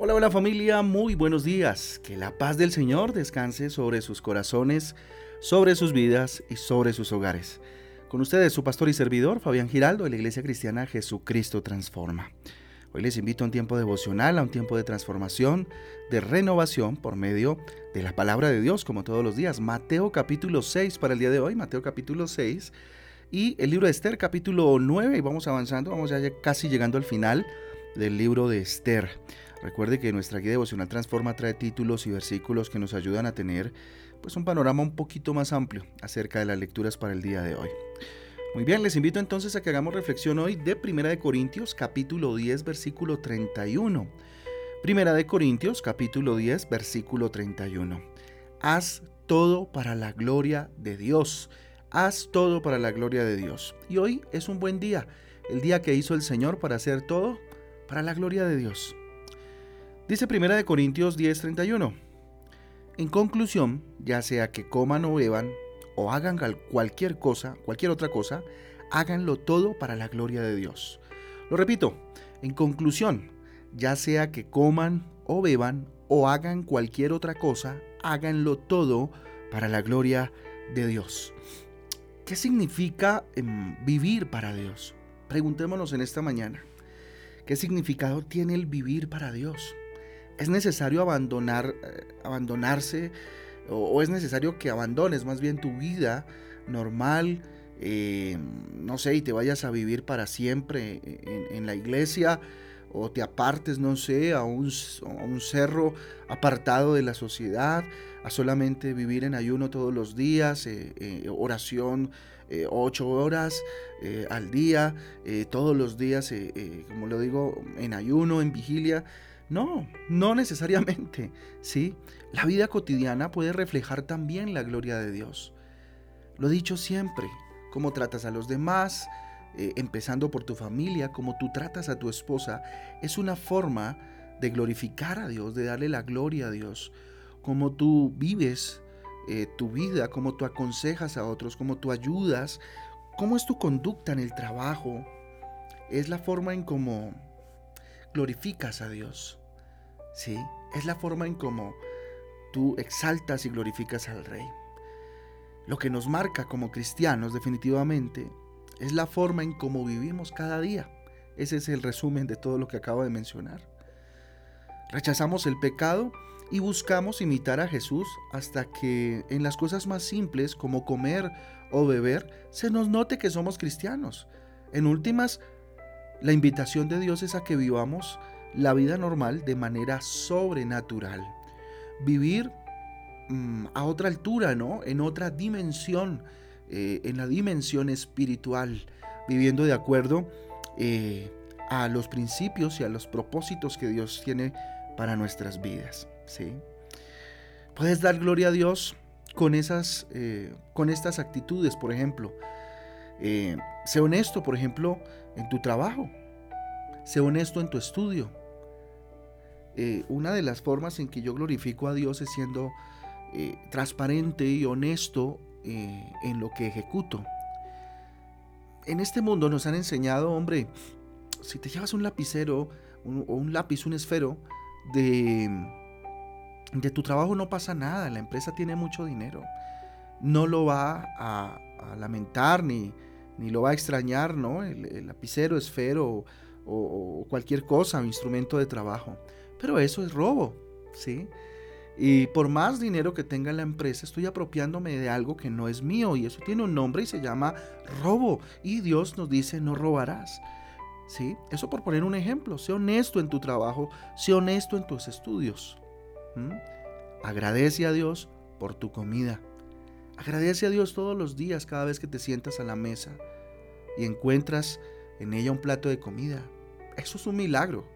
Hola, hola familia, muy buenos días. Que la paz del Señor descanse sobre sus corazones, sobre sus vidas y sobre sus hogares. Con ustedes su pastor y servidor, Fabián Giraldo, de la Iglesia Cristiana Jesucristo Transforma. Hoy les invito a un tiempo devocional, a un tiempo de transformación, de renovación por medio de la palabra de Dios, como todos los días. Mateo capítulo 6 para el día de hoy, Mateo capítulo 6 y el libro de Esther capítulo 9 y vamos avanzando, vamos ya casi llegando al final del libro de Esther. Recuerde que nuestra guía devocional Transforma trae títulos y versículos que nos ayudan a tener pues un panorama un poquito más amplio acerca de las lecturas para el día de hoy. Muy bien, les invito entonces a que hagamos reflexión hoy de Primera de Corintios capítulo 10 versículo 31. Primera de Corintios capítulo 10 versículo 31. Haz todo para la gloria de Dios. Haz todo para la gloria de Dios. Y hoy es un buen día, el día que hizo el Señor para hacer todo para la gloria de Dios. Dice Primera de Corintios 10:31. En conclusión, ya sea que coman o beban o hagan cualquier cosa, cualquier otra cosa, háganlo todo para la gloria de Dios. Lo repito, en conclusión, ya sea que coman o beban o hagan cualquier otra cosa, háganlo todo para la gloria de Dios. ¿Qué significa em, vivir para Dios? Preguntémonos en esta mañana. ¿Qué significado tiene el vivir para Dios? es necesario abandonar, eh, abandonarse o, es necesario que abandones más bien tu vida normal, eh, no sé, y te vayas a vivir para siempre en, la iglesia o te apartes, no sé, a un, cerro apartado de la sociedad, a solamente vivir en ayuno todos los días, eh, oración ocho horas al día, todos los días, como lo digo, en ayuno, en vigilia. No, no necesariamente, ¿sí? La vida cotidiana puede reflejar también la gloria de Dios. Lo he dicho siempre, cómo tratas a los demás, eh, empezando por tu familia, cómo tú tratas a tu esposa, es una forma de glorificar a Dios, de darle la gloria a Dios. Cómo tú vives eh, tu vida, cómo tú aconsejas a otros, cómo tú ayudas, cómo es tu conducta en el trabajo, es la forma en cómo glorificas a Dios. ¿Sí? Es la forma en cómo tú exaltas y glorificas al Rey. Lo que nos marca como cristianos definitivamente es la forma en cómo vivimos cada día. Ese es el resumen de todo lo que acabo de mencionar. Rechazamos el pecado y buscamos imitar a Jesús hasta que en las cosas más simples como comer o beber se nos note que somos cristianos. En últimas, la invitación de Dios es a que vivamos la vida normal de manera sobrenatural. Vivir mm, a otra altura, ¿no? En otra dimensión, eh, en la dimensión espiritual, viviendo de acuerdo eh, a los principios y a los propósitos que Dios tiene para nuestras vidas, ¿sí? Puedes dar gloria a Dios con, esas, eh, con estas actitudes, por ejemplo. sé honesto, por ejemplo, en tu trabajo. Sé honesto en tu estudio. Eh, una de las formas en que yo glorifico a Dios es siendo eh, transparente y honesto eh, en lo que ejecuto. En este mundo nos han enseñado, hombre, si te llevas un lapicero o un lápiz, un esfero, de, tu trabajo no pasa nada, la empresa tiene mucho dinero. No lo va a, lamentar ni, ni lo va a extrañar, ¿no? El, lapicero, esfero o, cualquier cosa, instrumento de trabajo. Pero eso es robo, ¿sí? Y por más dinero que tenga la empresa, estoy apropiándome de algo que no es mío y eso tiene un nombre y se llama robo. Y Dios nos dice, no robarás. ¿Sí? Eso por poner un ejemplo. Sé honesto en tu trabajo, sé honesto en tus estudios. Agradece a Dios por tu comida. Agradece a Dios todos los días cada vez que te sientas a la mesa y encuentras en ella un plato de comida. Eso es un milagro.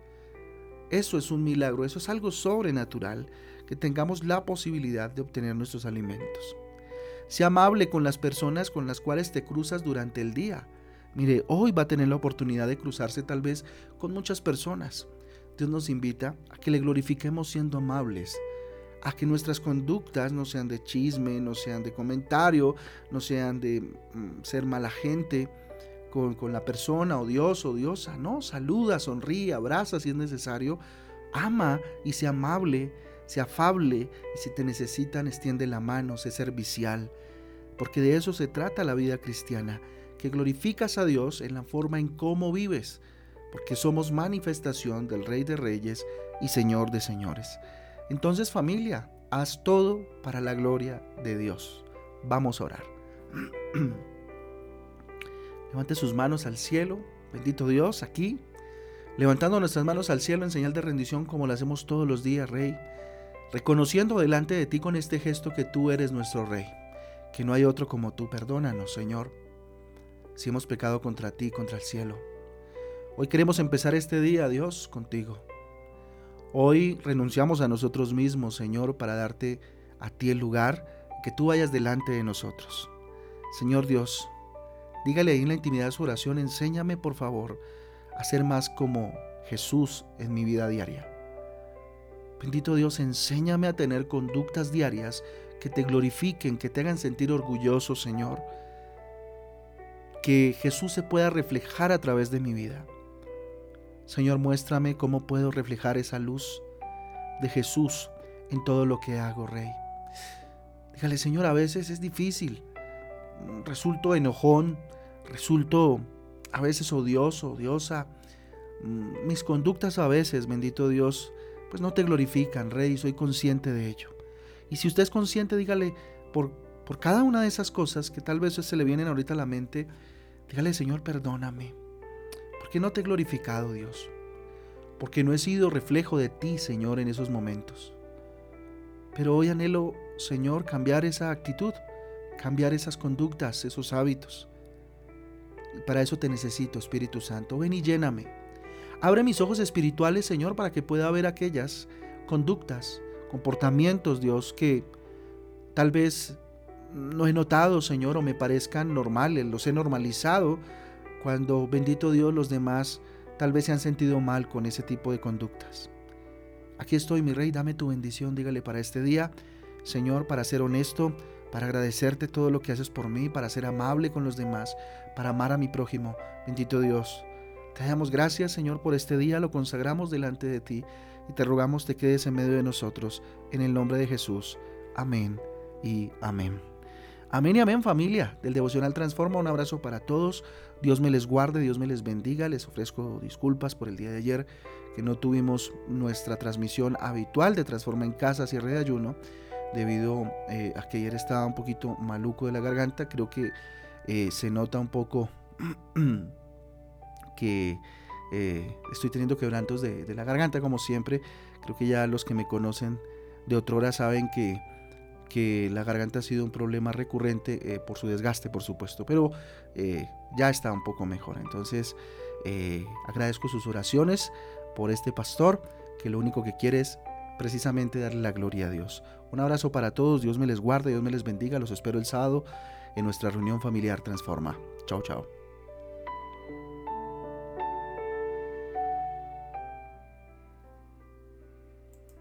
Eso es un milagro, eso es algo sobrenatural, que tengamos la posibilidad de obtener nuestros alimentos. Sea amable con las personas con las cuales te cruzas durante el día. Mire, hoy va a tener la oportunidad de cruzarse tal vez con muchas personas. Dios nos invita a que le glorifiquemos siendo amables, a que nuestras conductas no sean de chisme, no sean de comentario, no sean de mm, ser mala gente con, con, la persona o Dios o diosa. No, saluda, sonríe, abraza si es necesario, ama y sea amable, sea afable y si te necesitan extiende la mano, sé servicial. Porque de eso se trata la vida cristiana, que glorificas a Dios en la forma en cómo vives, porque somos manifestación del Rey de Reyes y Señor de Señores. Entonces familia, haz todo para la gloria de Dios. Vamos a orar. Levante sus manos al cielo, bendito Dios, aquí, levantando nuestras manos al cielo en señal de rendición como lo hacemos todos los días, Rey, reconociendo delante de ti con este gesto que tú eres nuestro Rey, que no hay otro como tú. Perdónanos, Señor, si hemos pecado contra ti, contra el cielo. Hoy queremos empezar este día, Dios, contigo. Hoy renunciamos a nosotros mismos, Señor, para darte a ti el lugar, que tú vayas delante de nosotros. Señor Dios, dígale ahí en la intimidad de su oración, enséñame por favor a ser más como Jesús en mi vida diaria. Bendito Dios, enséñame a tener conductas diarias que te glorifiquen, que te hagan sentir orgulloso, Señor. Que Jesús se pueda reflejar a través de mi vida. Señor, muéstrame cómo puedo reflejar esa luz de Jesús en todo lo que hago, Rey. Dígale, Señor, a veces es difícil. Resulto enojón, resulto a veces odioso, odiosa. Mm, mis conductas a veces, bendito Dios, pues no te glorifican, Rey, soy consciente de ello. Y si usted es consciente, dígale, por, por cada una de esas cosas que tal vez se le vienen ahorita a la mente, dígale, Señor, perdóname porque no te he glorificado, Dios, porque no he sido reflejo de ti, Señor, en esos momentos. Pero hoy anhelo, Señor, cambiar esa actitud, cambiar esas conductas, esos hábitos. Y para eso te necesito, Espíritu Santo. Ven y lléname. Abre mis ojos espirituales, Señor, para que pueda ver aquellas conductas, comportamientos, Dios, que tal vez no he notado, Señor, o me parezcan normales, los he normalizado cuando, bendito Dios, los demás tal vez se han sentido mal con ese tipo de conductas. Aquí estoy, mi rey, dame tu bendición, dígale para este día, Señor, para ser honesto, para agradecerte todo lo que haces por mí, para ser amable con los demás, para amar a mi prójimo. Bendito Dios. Te damos gracias, Señor, por este día, lo consagramos delante de ti y te rogamos te quedes en medio de nosotros, en el nombre de Jesús. Amén y amén. Amén y amén familia del Devocional Transforma. Un abrazo para todos. Dios me les guarde, Dios me les bendiga. Les ofrezco disculpas por el día de ayer que no tuvimos nuestra transmisión habitual de Transforma en Casa, cierre de ayuno, debido eh, a que ayer estaba un poquito maluco de la garganta. Creo que eh, se nota un poco que eh, estoy teniendo quebrantos de, de la garganta como siempre. Creo que ya los que me conocen de otra hora saben que que la garganta ha sido un problema recurrente por su desgaste, por supuesto, pero ya está un poco mejor. Entonces, agradezco sus oraciones por este pastor, que lo único que quiere es precisamente darle la gloria a Dios. Un abrazo para todos, Dios me les guarde, Dios me les bendiga, los espero el sábado en nuestra reunión familiar Transforma. Chao, chao.